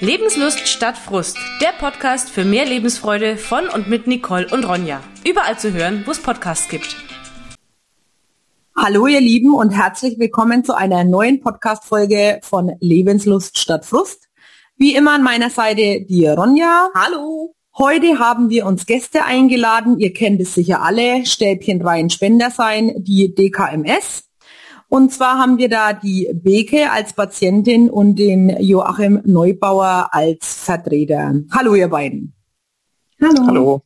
Lebenslust statt Frust, der Podcast für mehr Lebensfreude von und mit Nicole und Ronja. Überall zu hören, wo es Podcasts gibt. Hallo ihr Lieben und herzlich willkommen zu einer neuen Podcast-Folge von Lebenslust statt Frust. Wie immer an meiner Seite die Ronja. Hallo. Heute haben wir uns Gäste eingeladen. Ihr kennt es sicher alle. Stäbchen Reihen Spender sein, die DKMS. Und zwar haben wir da die Beke als Patientin und den Joachim Neubauer als Vertreter. Hallo ihr beiden. Hallo. Hallo.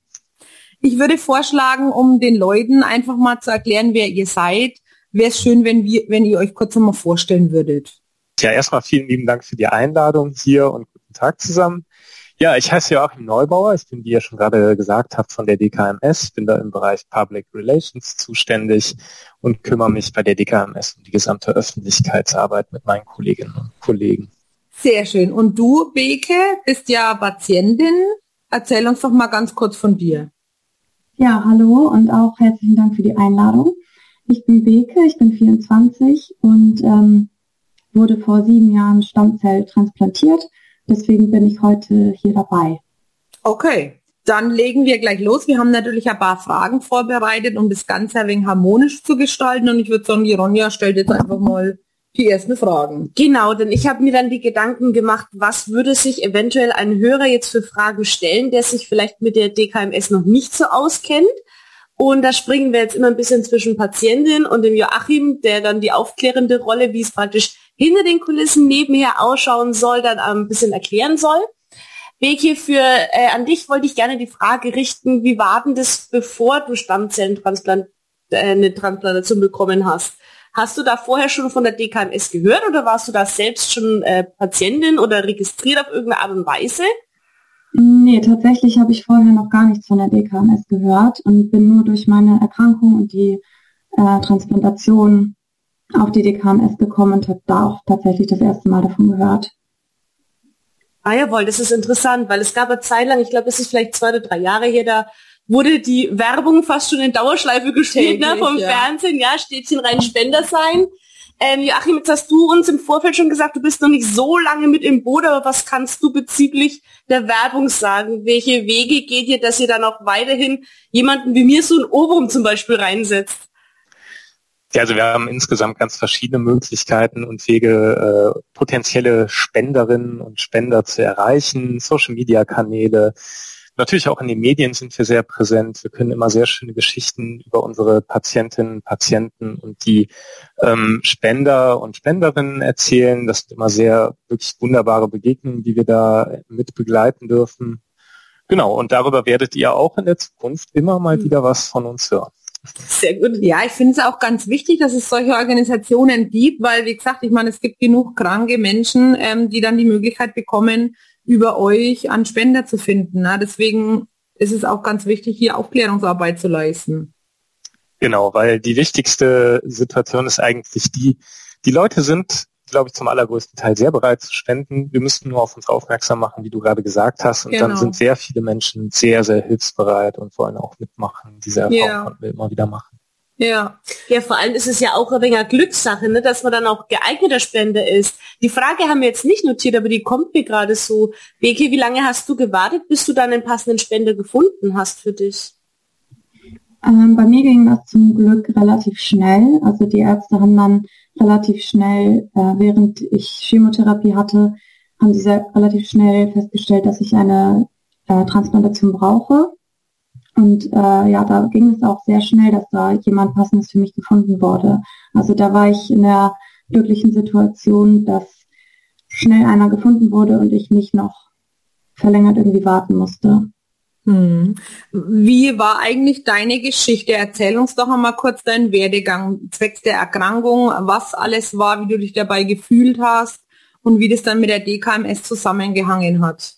Ich würde vorschlagen, um den Leuten einfach mal zu erklären, wer ihr seid, wäre es schön, wenn, wir, wenn ihr euch kurz nochmal vorstellen würdet. Ja, erstmal vielen lieben Dank für die Einladung hier und guten Tag zusammen. Ja, ich heiße Joachim Neubauer. Ich bin, wie ihr schon gerade gesagt habt, von der DKMS, bin da im Bereich Public Relations zuständig und kümmere mich bei der DKMS um die gesamte Öffentlichkeitsarbeit mit meinen Kolleginnen und Kollegen. Sehr schön. Und du, Beke, bist ja Patientin. Erzähl uns doch mal ganz kurz von dir. Ja, hallo und auch herzlichen Dank für die Einladung. Ich bin Beke, ich bin 24 und ähm, wurde vor sieben Jahren Stammzell transplantiert Deswegen bin ich heute hier dabei. Okay, dann legen wir gleich los. Wir haben natürlich ein paar Fragen vorbereitet, um das Ganze ein wenig harmonisch zu gestalten. Und ich würde sagen, die Ronja stellt jetzt einfach mal die ersten Fragen. Genau, denn ich habe mir dann die Gedanken gemacht, was würde sich eventuell ein Hörer jetzt für Fragen stellen, der sich vielleicht mit der DKMS noch nicht so auskennt. Und da springen wir jetzt immer ein bisschen zwischen Patientin und dem Joachim, der dann die aufklärende Rolle, wie es praktisch hinter den Kulissen nebenher ausschauen soll, dann ein bisschen erklären soll. Beke, für äh, an dich wollte ich gerne die Frage richten, wie war denn das, bevor du Stammzellentransplant äh, eine Transplantation bekommen hast? Hast du da vorher schon von der DKMS gehört oder warst du da selbst schon äh, Patientin oder registriert auf irgendeine Art und Weise? Nee, tatsächlich habe ich vorher noch gar nichts von der DKMS gehört und bin nur durch meine Erkrankung und die äh, Transplantation auf die DKMS gekommen und habe da auch tatsächlich das erste Mal davon gehört. Ah jawohl, das ist interessant, weil es gab eine Zeit lang, ich glaube, es ist vielleicht zwei oder drei Jahre hier, da wurde die Werbung fast schon in Dauerschleife gestellt, ne, vom ja. Fernsehen, ja, Städtchen rein Spender sein. Ähm, Joachim, jetzt hast du uns im Vorfeld schon gesagt, du bist noch nicht so lange mit im Boot, aber was kannst du bezüglich der Werbung sagen? Welche Wege geht ihr, dass ihr dann auch weiterhin jemanden wie mir so ein Oberum zum Beispiel reinsetzt? Ja, also wir haben insgesamt ganz verschiedene Möglichkeiten und Wege, äh, potenzielle Spenderinnen und Spender zu erreichen, Social-Media-Kanäle. Natürlich auch in den Medien sind wir sehr präsent. Wir können immer sehr schöne Geschichten über unsere Patientinnen, Patienten und die ähm, Spender und Spenderinnen erzählen. Das sind immer sehr wirklich wunderbare Begegnungen, die wir da mit begleiten dürfen. Genau, und darüber werdet ihr auch in der Zukunft immer mal mhm. wieder was von uns hören. Sehr gut. Ja, ich finde es auch ganz wichtig, dass es solche Organisationen gibt, weil, wie gesagt, ich meine, es gibt genug kranke Menschen, ähm, die dann die Möglichkeit bekommen, über euch an Spender zu finden. Ne? Deswegen ist es auch ganz wichtig, hier Aufklärungsarbeit zu leisten. Genau, weil die wichtigste Situation ist eigentlich die, die Leute sind glaube ich, zum allergrößten Teil sehr bereit zu spenden. Wir müssten nur auf uns aufmerksam machen, wie du gerade gesagt hast. Und genau. dann sind sehr viele Menschen sehr, sehr hilfsbereit und wollen auch mitmachen. Diese Erfahrung ja. konnten wir immer wieder machen. Ja. Ja, vor allem ist es ja auch ein wenig Glückssache, ne, dass man dann auch geeigneter Spender ist. Die Frage haben wir jetzt nicht notiert, aber die kommt mir gerade so. Beke, wie lange hast du gewartet, bis du dann einen passenden Spender gefunden hast für dich? Ähm, bei mir ging das zum Glück relativ schnell. Also die Ärzte haben dann relativ schnell, äh, während ich Chemotherapie hatte, haben sie sehr relativ schnell festgestellt, dass ich eine äh, Transplantation brauche. Und äh, ja, da ging es auch sehr schnell, dass da jemand passendes für mich gefunden wurde. Also da war ich in der glücklichen Situation, dass schnell einer gefunden wurde und ich nicht noch verlängert irgendwie warten musste. Hm. Wie war eigentlich deine Geschichte? Erzähl uns doch einmal kurz deinen Werdegang zwecks der Erkrankung, was alles war, wie du dich dabei gefühlt hast und wie das dann mit der DKMS zusammengehangen hat.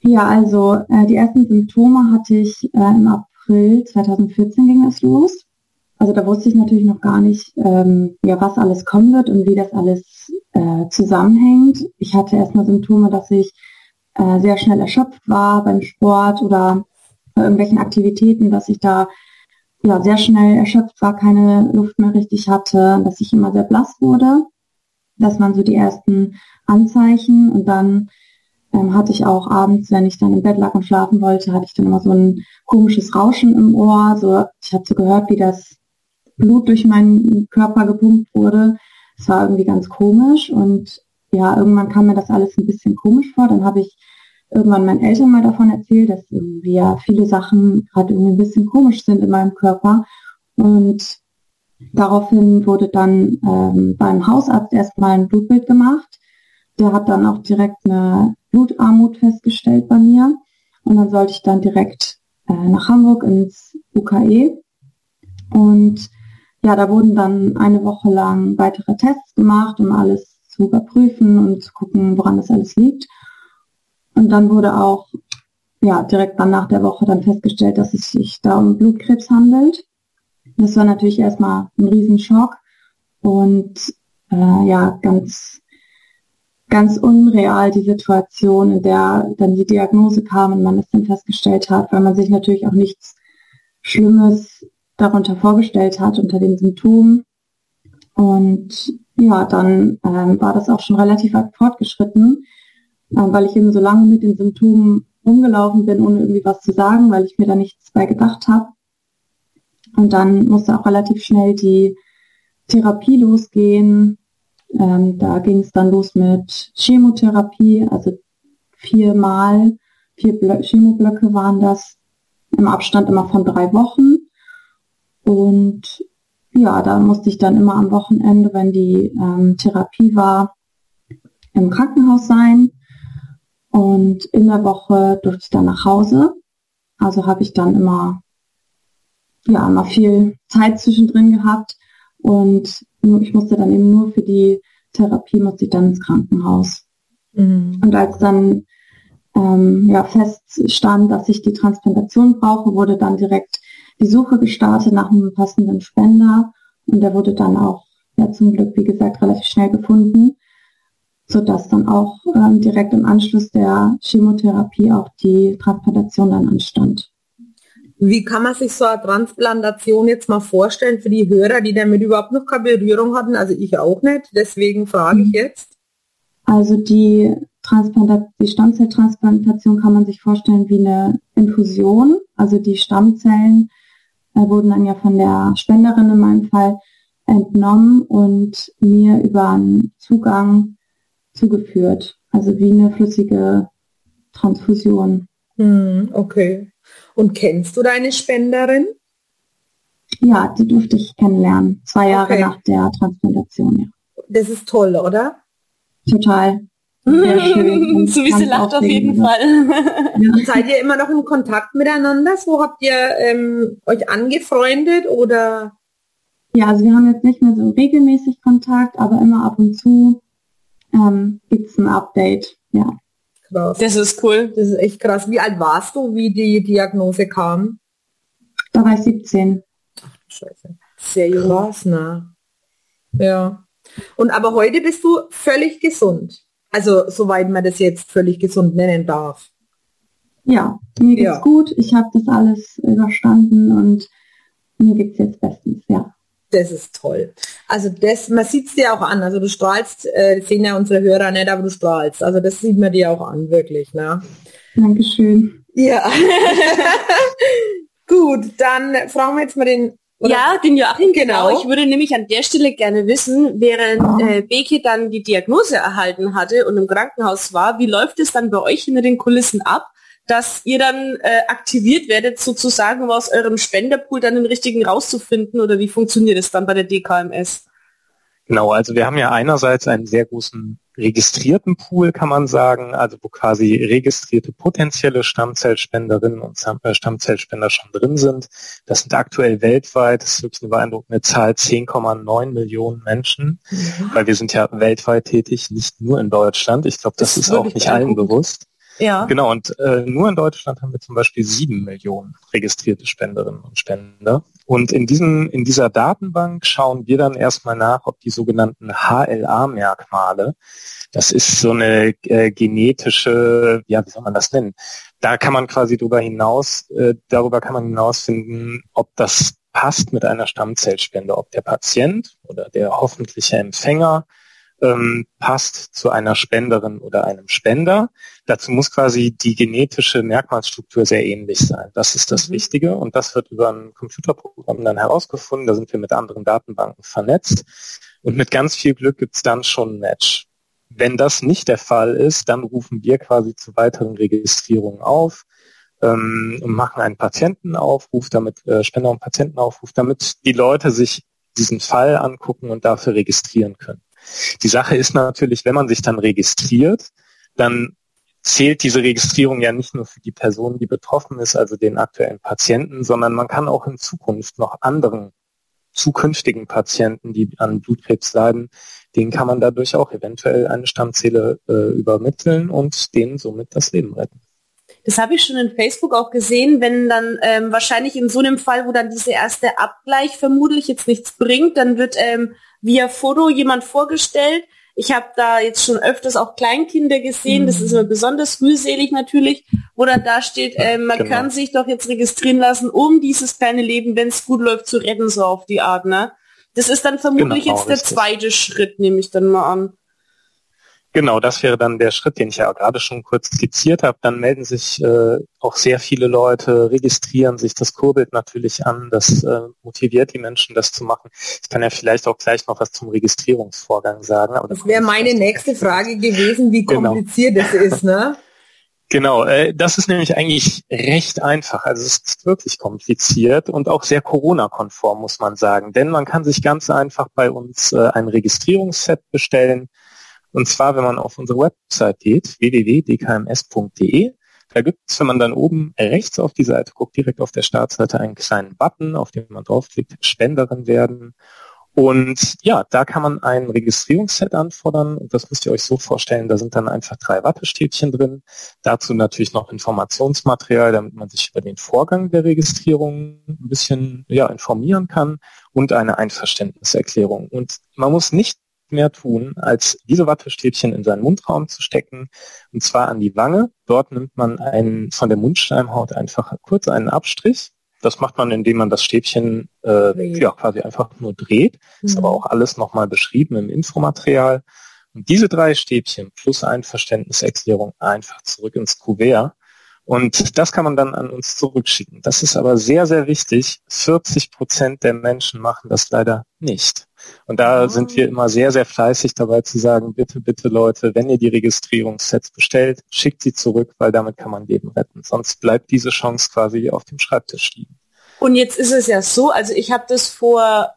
Ja, also äh, die ersten Symptome hatte ich äh, im April 2014 ging es los. Also da wusste ich natürlich noch gar nicht, ähm, ja, was alles kommen wird und wie das alles äh, zusammenhängt. Ich hatte erstmal Symptome, dass ich äh, sehr schnell erschöpft war beim Sport oder bei irgendwelchen Aktivitäten, dass ich da ja sehr schnell erschöpft war, keine Luft mehr richtig hatte, dass ich immer sehr blass wurde. Das waren so die ersten Anzeichen und dann ähm, hatte ich auch abends, wenn ich dann im Bett lag und schlafen wollte, hatte ich dann immer so ein komisches Rauschen im Ohr. So, ich habe so gehört, wie das Blut durch meinen Körper gepumpt wurde. Es war irgendwie ganz komisch und ja, irgendwann kam mir das alles ein bisschen komisch vor. Dann habe ich irgendwann meinen Eltern mal davon erzählt, dass irgendwie ja viele Sachen gerade irgendwie ein bisschen komisch sind in meinem Körper. Und daraufhin wurde dann ähm, beim Hausarzt erstmal ein Blutbild gemacht. Der hat dann auch direkt eine Blutarmut festgestellt bei mir. Und dann sollte ich dann direkt äh, nach Hamburg ins UKE. Und ja, da wurden dann eine Woche lang weitere Tests gemacht, um alles überprüfen und zu gucken, woran das alles liegt. Und dann wurde auch ja, direkt dann nach der Woche dann festgestellt, dass es sich da um Blutkrebs handelt. Das war natürlich erstmal ein Riesenschock und äh, ja, ganz, ganz unreal die Situation, in der dann die Diagnose kam und man es dann festgestellt hat, weil man sich natürlich auch nichts Schlimmes darunter vorgestellt hat unter den Symptomen. Und ja, dann ähm, war das auch schon relativ fortgeschritten, äh, weil ich eben so lange mit den Symptomen rumgelaufen bin, ohne irgendwie was zu sagen, weil ich mir da nichts bei gedacht habe. Und dann musste auch relativ schnell die Therapie losgehen. Ähm, da ging es dann los mit Chemotherapie, also viermal, vier Blö Chemoblöcke waren das, im Abstand immer von drei Wochen. Und ja, da musste ich dann immer am Wochenende, wenn die ähm, Therapie war, im Krankenhaus sein. Und in der Woche durfte ich dann nach Hause. Also habe ich dann immer, ja, immer viel Zeit zwischendrin gehabt. Und ich musste dann eben nur für die Therapie musste ich dann ins Krankenhaus. Mhm. Und als dann ähm, ja, feststand, dass ich die Transplantation brauche, wurde dann direkt die Suche gestartet nach einem passenden Spender und der wurde dann auch ja, zum Glück, wie gesagt, relativ schnell gefunden, sodass dann auch ähm, direkt im Anschluss der Chemotherapie auch die Transplantation dann anstand. Wie kann man sich so eine Transplantation jetzt mal vorstellen für die Hörer, die damit überhaupt noch keine Berührung hatten? Also ich auch nicht, deswegen frage ich mhm. jetzt. Also die, Transplantation, die Stammzelltransplantation kann man sich vorstellen wie eine Infusion. Also die Stammzellen wurden dann ja von der Spenderin in meinem Fall entnommen und mir über einen Zugang zugeführt. Also wie eine flüssige Transfusion. Hm, okay. Und kennst du deine Spenderin? Ja, die durfte ich kennenlernen. Zwei Jahre okay. nach der Transplantation, ja. Das ist toll, oder? Total. Sehr schön. so wie sie lacht auf jeden Fall. ja. Seid ihr immer noch in Kontakt miteinander? So habt ihr ähm, euch angefreundet oder? Ja, also wir haben jetzt nicht mehr so regelmäßig Kontakt, aber immer ab und zu ähm, gibt es ein Update. Ja. Krass. Das ist cool. Das ist echt krass. Wie alt warst du, wie die Diagnose kam? Da war ich 17. Ach, Scheiße. Sehr jung. Krass, ne? Ja. Und aber heute bist du völlig gesund. Also soweit man das jetzt völlig gesund nennen darf. Ja, mir geht's ja. gut. Ich habe das alles überstanden und mir geht's jetzt bestens, ja. Das ist toll. Also das, man sieht es dir auch an. Also du strahlst, äh, sehen ja unsere Hörer nicht, aber du strahlst. Also das sieht man dir auch an, wirklich. Ne? Dankeschön. Ja. Gut, dann fragen wir jetzt mal den oder? Ja, den Joachim, genau. genau. Ich würde nämlich an der Stelle gerne wissen, während äh, Beke dann die Diagnose erhalten hatte und im Krankenhaus war, wie läuft es dann bei euch hinter den Kulissen ab, dass ihr dann äh, aktiviert werdet, sozusagen, um aus eurem Spenderpool dann den richtigen rauszufinden oder wie funktioniert es dann bei der DKMS? Genau, also wir haben ja einerseits einen sehr großen registrierten Pool, kann man sagen, also wo quasi registrierte potenzielle Stammzellspenderinnen und äh, Stammzellspender schon drin sind. Das sind aktuell weltweit, das ist wirklich eine beeindruckende Zahl, 10,9 Millionen Menschen, ja. weil wir sind ja weltweit tätig, nicht nur in Deutschland. Ich glaube, das, das, ist auch nicht allen bewusst. Ja. Genau, und äh, nur in Deutschland haben wir zum Beispiel sieben Millionen registrierte Spenderinnen und Spender. Und in, diesem, in dieser Datenbank schauen wir dann erstmal nach, ob die sogenannten HLA-Merkmale, das ist so eine äh, genetische, ja, wie soll man das nennen? Da kann man quasi darüber hinaus, äh, darüber kann man hinausfinden, ob das passt mit einer Stammzellspende, ob der Patient oder der hoffentliche Empfänger ähm, passt zu einer Spenderin oder einem Spender. Dazu muss quasi die genetische Merkmalsstruktur sehr ähnlich sein. Das ist das mhm. Wichtige und das wird über ein Computerprogramm dann herausgefunden. Da sind wir mit anderen Datenbanken vernetzt und mit ganz viel Glück gibt es dann schon ein Match. Wenn das nicht der Fall ist, dann rufen wir quasi zu weiteren Registrierungen auf ähm, und machen einen Patientenaufruf, damit äh, Spender- und Patientenaufruf, damit die Leute sich diesen Fall angucken und dafür registrieren können. Die Sache ist natürlich, wenn man sich dann registriert, dann zählt diese Registrierung ja nicht nur für die Person, die betroffen ist, also den aktuellen Patienten, sondern man kann auch in Zukunft noch anderen zukünftigen Patienten, die an Blutkrebs leiden, denen kann man dadurch auch eventuell eine Stammzelle äh, übermitteln und denen somit das Leben retten. Das habe ich schon in Facebook auch gesehen, wenn dann ähm, wahrscheinlich in so einem Fall, wo dann dieser erste Abgleich vermutlich jetzt nichts bringt, dann wird ähm, via Foto jemand vorgestellt. Ich habe da jetzt schon öfters auch Kleinkinder gesehen, mhm. das ist immer besonders mühselig natürlich, wo dann da steht, äh, man genau. kann sich doch jetzt registrieren lassen, um dieses kleine Leben, wenn es gut läuft, zu retten, so auf die Art. Ne? Das ist dann vermutlich genau, jetzt der zweite Schritt, nehme ich dann mal an. Genau, das wäre dann der Schritt, den ich ja gerade schon kurz skizziert habe. Dann melden sich äh, auch sehr viele Leute, registrieren sich, das kurbelt natürlich an, das äh, motiviert die Menschen, das zu machen. Ich kann ja vielleicht auch gleich noch was zum Registrierungsvorgang sagen. Aber das wäre meine nächste Frage gewesen, wie genau. kompliziert genau. es ist, ne? Genau, äh, das ist nämlich eigentlich recht einfach. Also es ist wirklich kompliziert und auch sehr Corona-konform, muss man sagen. Denn man kann sich ganz einfach bei uns äh, ein Registrierungsset bestellen und zwar, wenn man auf unsere Website geht, www.dkms.de, da gibt es, wenn man dann oben rechts auf die Seite guckt, direkt auf der Startseite einen kleinen Button, auf den man draufklickt, Spenderin werden. Und ja, da kann man ein Registrierungsset anfordern und das müsst ihr euch so vorstellen, da sind dann einfach drei Wattestäbchen drin. Dazu natürlich noch Informationsmaterial, damit man sich über den Vorgang der Registrierung ein bisschen ja, informieren kann und eine Einverständniserklärung. Und man muss nicht mehr tun, als diese Wattestäbchen in seinen Mundraum zu stecken, und zwar an die Wange. Dort nimmt man einen, von der Mundschleimhaut einfach kurz einen Abstrich. Das macht man, indem man das Stäbchen äh, ja, quasi einfach nur dreht. Mhm. Ist aber auch alles nochmal beschrieben im Infomaterial. Und diese drei Stäbchen plus Einverständniserklärung einfach zurück ins Kuvert. Und das kann man dann an uns zurückschicken. Das ist aber sehr, sehr wichtig. 40 Prozent der Menschen machen das leider nicht. Und da oh. sind wir immer sehr, sehr fleißig dabei zu sagen, bitte, bitte Leute, wenn ihr die Registrierungssets bestellt, schickt sie zurück, weil damit kann man Leben retten. Sonst bleibt diese Chance quasi auf dem Schreibtisch liegen. Und jetzt ist es ja so, also ich habe das vor,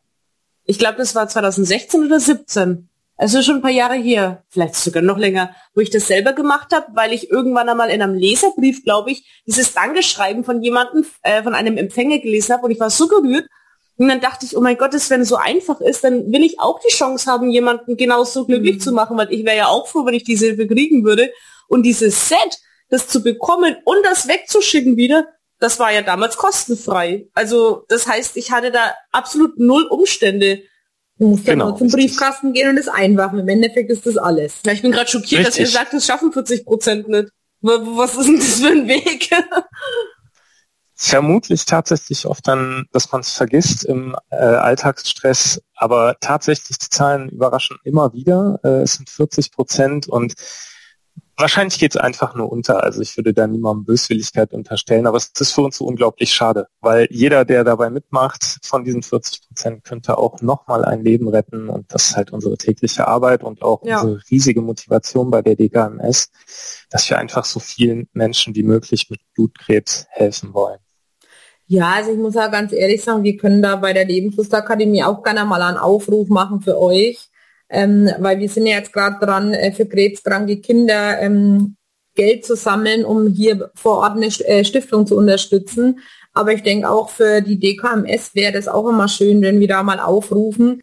ich glaube, das war 2016 oder 17. Also schon ein paar Jahre hier, vielleicht sogar noch länger, wo ich das selber gemacht habe, weil ich irgendwann einmal in einem Leserbrief, glaube ich, dieses Dankeschreiben von jemandem, äh, von einem Empfänger gelesen habe und ich war so gerührt und dann dachte ich, oh mein Gott, das, wenn es so einfach ist, dann will ich auch die Chance haben, jemanden genauso glücklich mhm. zu machen, weil ich wäre ja auch froh, wenn ich diese Hilfe kriegen würde. Und dieses Set, das zu bekommen und das wegzuschicken wieder, das war ja damals kostenfrei. Also das heißt, ich hatte da absolut null Umstände. Du musst genau, ja zum Briefkasten gehen und es einwerfen. Im Endeffekt ist das alles. Ja, ich bin gerade schockiert, richtig. dass ihr sagt, das schaffen 40 Prozent nicht. Was ist denn das für ein Weg? Vermutlich tatsächlich oft dann, dass man es vergisst im äh, Alltagsstress, aber tatsächlich die Zahlen überraschen immer wieder. Äh, es sind 40 Prozent und wahrscheinlich geht es einfach nur unter. Also ich würde da niemandem Böswilligkeit unterstellen, aber es ist für uns so unglaublich schade, weil jeder, der dabei mitmacht, von diesen 40 Prozent könnte auch nochmal ein Leben retten und das ist halt unsere tägliche Arbeit und auch ja. unsere riesige Motivation bei der DKMS, dass wir einfach so vielen Menschen wie möglich mit Blutkrebs helfen wollen. Ja, also ich muss ja ganz ehrlich sagen, wir können da bei der Lebenslustakademie auch gerne mal einen Aufruf machen für euch, ähm, weil wir sind ja jetzt gerade dran, äh, für krebskranke Kinder ähm, Geld zu sammeln, um hier vor Ort eine äh, Stiftung zu unterstützen. Aber ich denke auch für die DKMS wäre das auch immer schön, wenn wir da mal aufrufen,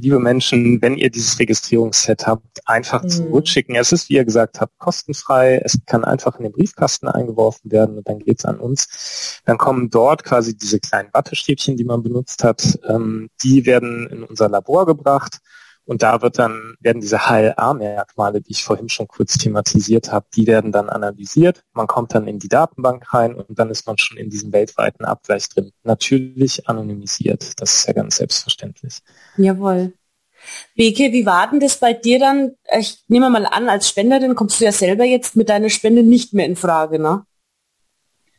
liebe Menschen, wenn ihr dieses Registrierungsset habt, einfach mhm. zurückschicken. Es ist, wie ihr gesagt habt, kostenfrei. Es kann einfach in den Briefkasten eingeworfen werden und dann geht's an uns. Dann kommen dort quasi diese kleinen Wattestäbchen, die man benutzt hat, ähm, die werden in unser Labor gebracht. Und da wird dann, werden diese HLA-Merkmale, die ich vorhin schon kurz thematisiert habe, die werden dann analysiert. Man kommt dann in die Datenbank rein und dann ist man schon in diesem weltweiten Abgleich drin. Natürlich anonymisiert. Das ist ja ganz selbstverständlich. Jawohl. Beke, wie war denn das bei dir dann? Ich nehme mal an, als Spenderin kommst du ja selber jetzt mit deiner Spende nicht mehr in Frage, ne?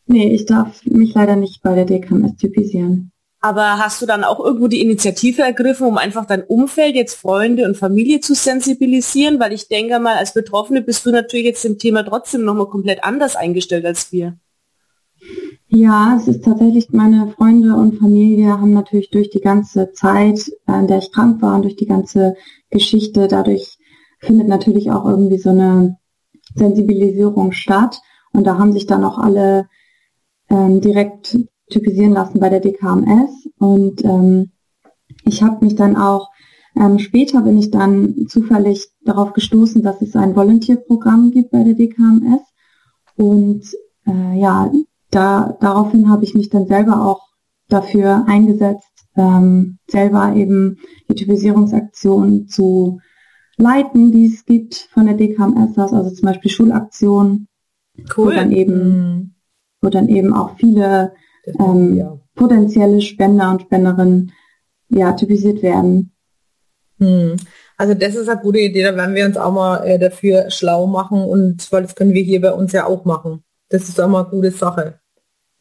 Nee, ich darf mich leider nicht bei der DKMS typisieren. Aber hast du dann auch irgendwo die Initiative ergriffen, um einfach dein Umfeld, jetzt Freunde und Familie zu sensibilisieren? Weil ich denke mal, als Betroffene bist du natürlich jetzt dem Thema trotzdem nochmal komplett anders eingestellt als wir. Ja, es ist tatsächlich, meine Freunde und Familie haben natürlich durch die ganze Zeit, in der ich krank war und durch die ganze Geschichte, dadurch findet natürlich auch irgendwie so eine Sensibilisierung statt. Und da haben sich dann auch alle ähm, direkt typisieren lassen bei der DKMS. Und ähm, ich habe mich dann auch, ähm, später bin ich dann zufällig darauf gestoßen, dass es ein Volunteer-Programm gibt bei der DKMS. Und äh, ja, da, daraufhin habe ich mich dann selber auch dafür eingesetzt, ähm, selber eben die Typisierungsaktion zu leiten, die es gibt von der DKMS aus, also zum Beispiel Schulaktionen, cool. wo dann eben, mhm. wo dann eben auch viele ähm, ja. potenzielle Spender und Spenderinnen ja, typisiert werden. Hm. Also das ist eine gute Idee, da werden wir uns auch mal äh, dafür schlau machen und weil das können wir hier bei uns ja auch machen. Das ist auch mal eine gute Sache,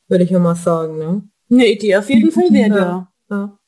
würde ich mal sagen. Ne? Eine Idee auf jeden Fall wäre ja. ja.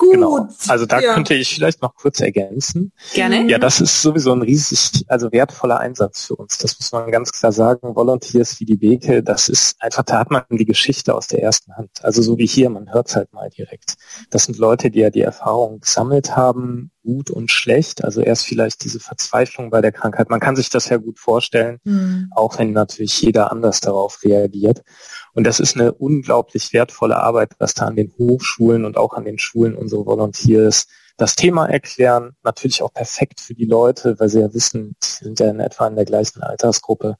Gut. Genau. Also da ja. könnte ich vielleicht noch kurz ergänzen. Gerne. Ja, das ist sowieso ein riesig, also wertvoller Einsatz für uns. Das muss man ganz klar sagen. Volunteers wie die Beke, das ist einfach, da hat man die Geschichte aus der ersten Hand. Also so wie hier, man hört es halt mal direkt. Das sind Leute, die ja die Erfahrung gesammelt haben, gut und schlecht. Also erst vielleicht diese Verzweiflung bei der Krankheit. Man kann sich das ja gut vorstellen, mhm. auch wenn natürlich jeder anders darauf reagiert. Und das ist eine unglaublich wertvolle Arbeit, was da an den Hochschulen und auch an den Schulen unsere Volunteers das Thema erklären. Natürlich auch perfekt für die Leute, weil sie ja wissen, sie sind ja in etwa in der gleichen Altersgruppe,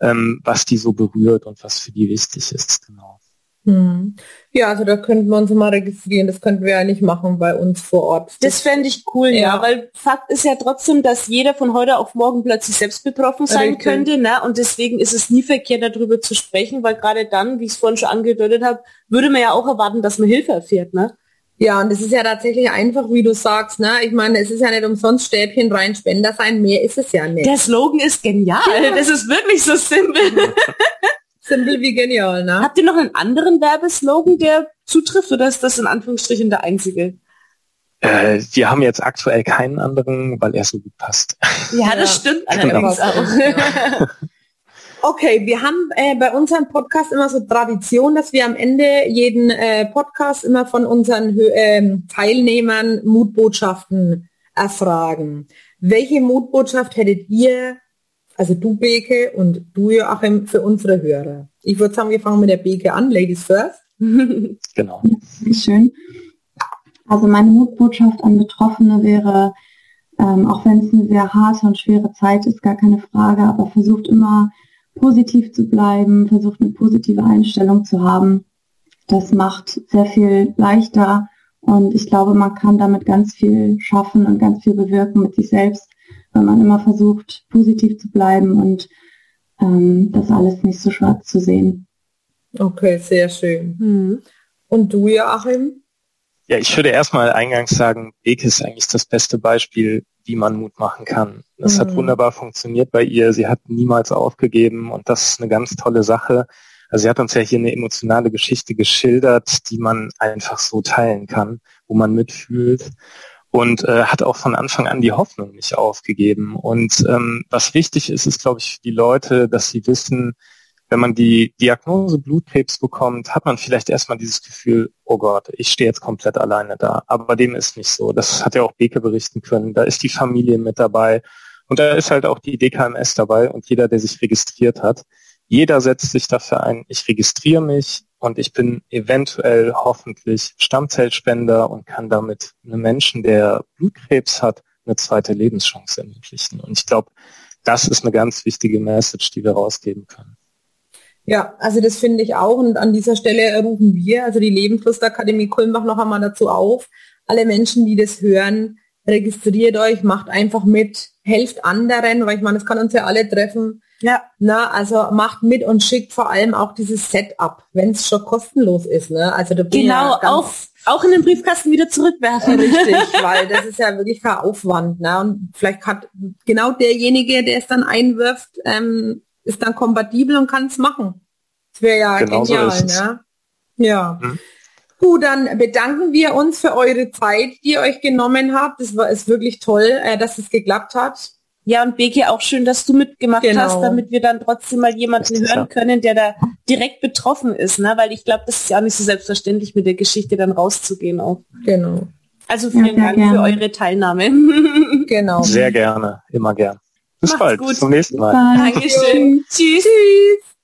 ähm, was die so berührt und was für die wichtig ist. Genau. Hm. Ja, also da könnten wir uns mal registrieren. Das könnten wir ja nicht machen bei uns vor Ort. Das, das fände ich cool, ja. ja. weil Fakt ist ja trotzdem, dass jeder von heute auf morgen plötzlich selbst betroffen sein Richtig. könnte, ne? Und deswegen ist es nie verkehrt, darüber zu sprechen, weil gerade dann, wie ich es vorhin schon angedeutet habe, würde man ja auch erwarten, dass man Hilfe erfährt, ne? Ja, und es ist ja tatsächlich einfach, wie du sagst, ne? Ich meine, es ist ja nicht umsonst Stäbchen rein Spender sein, mehr ist es ja nicht. Der Slogan ist genial. Ja. Das ist wirklich so simpel. Simpel wie genial, ne? Habt ihr noch einen anderen Werbeslogan, der zutrifft oder ist das in Anführungsstrichen der einzige? Äh, wir haben jetzt aktuell keinen anderen, weil er so gut passt. Ja, das ja. stimmt allerdings genau. auch. Okay, wir haben äh, bei unserem Podcast immer so Tradition, dass wir am Ende jeden äh, Podcast immer von unseren äh, Teilnehmern Mutbotschaften erfragen. Welche Mutbotschaft hättet ihr also du Beke und du Joachim für unsere Hörer. Ich würde sagen, wir fangen mit der Beke an, Ladies first. genau. Ja, schön. Also meine Mutbotschaft an Betroffene wäre, ähm, auch wenn es eine sehr harte und schwere Zeit ist, gar keine Frage, aber versucht immer positiv zu bleiben, versucht eine positive Einstellung zu haben. Das macht sehr viel leichter und ich glaube, man kann damit ganz viel schaffen und ganz viel bewirken mit sich selbst wenn man immer versucht, positiv zu bleiben und ähm, das alles nicht so schwarz zu sehen. Okay, sehr schön. Mhm. Und du, Joachim? Ja, ich würde erstmal eingangs sagen, Beke ist eigentlich das beste Beispiel, wie man Mut machen kann. Das mhm. hat wunderbar funktioniert bei ihr. Sie hat niemals aufgegeben und das ist eine ganz tolle Sache. Also sie hat uns ja hier eine emotionale Geschichte geschildert, die man einfach so teilen kann, wo man mitfühlt und äh, hat auch von Anfang an die Hoffnung nicht aufgegeben. Und ähm, was wichtig ist, ist, glaube ich, für die Leute, dass sie wissen, wenn man die Diagnose Blutkrebs bekommt, hat man vielleicht erstmal dieses Gefühl, oh Gott, ich stehe jetzt komplett alleine da. Aber dem ist nicht so. Das hat ja auch Beke berichten können. Da ist die Familie mit dabei. Und da ist halt auch die DKMS dabei und jeder, der sich registriert hat. Jeder setzt sich dafür ein, ich registriere mich, und ich bin eventuell hoffentlich Stammzellspender und kann damit einem Menschen, der Blutkrebs hat, eine zweite Lebenschance ermöglichen. Und ich glaube, das ist eine ganz wichtige Message, die wir rausgeben können. Ja, also das finde ich auch. Und an dieser Stelle rufen wir, also die Lebenslust-Akademie Kulmbach noch einmal dazu auf. Alle Menschen, die das hören, registriert euch, macht einfach mit, helft anderen, weil ich meine, es kann uns ja alle treffen. Ja. Na, also macht mit und schickt vor allem auch dieses Setup, wenn es schon kostenlos ist. Ne? Also da bin genau, ja auch auch in den Briefkasten wieder zurückwerfen. Richtig, weil das ist ja wirklich kein Aufwand. Ne? Und vielleicht hat genau derjenige, der es dann einwirft, ähm, ist dann kompatibel und kann es machen. Das wäre ja genau genial. So ne? Ja. Hm. Gut, dann bedanken wir uns für eure Zeit, die ihr euch genommen habt. Es war ist wirklich toll, äh, dass es geklappt hat. Ja, und Beki, auch schön, dass du mitgemacht genau. hast, damit wir dann trotzdem mal jemanden hören können, der da direkt betroffen ist, ne? Weil ich glaube, das ist ja auch nicht so selbstverständlich, mit der Geschichte dann rauszugehen auch. Genau. Also vielen ja, Dank gerne. für eure Teilnahme. genau. Sehr gerne, immer gern. Bis Macht's bald, gut. zum nächsten Mal. Dankeschön. Tschüss. Tschüss.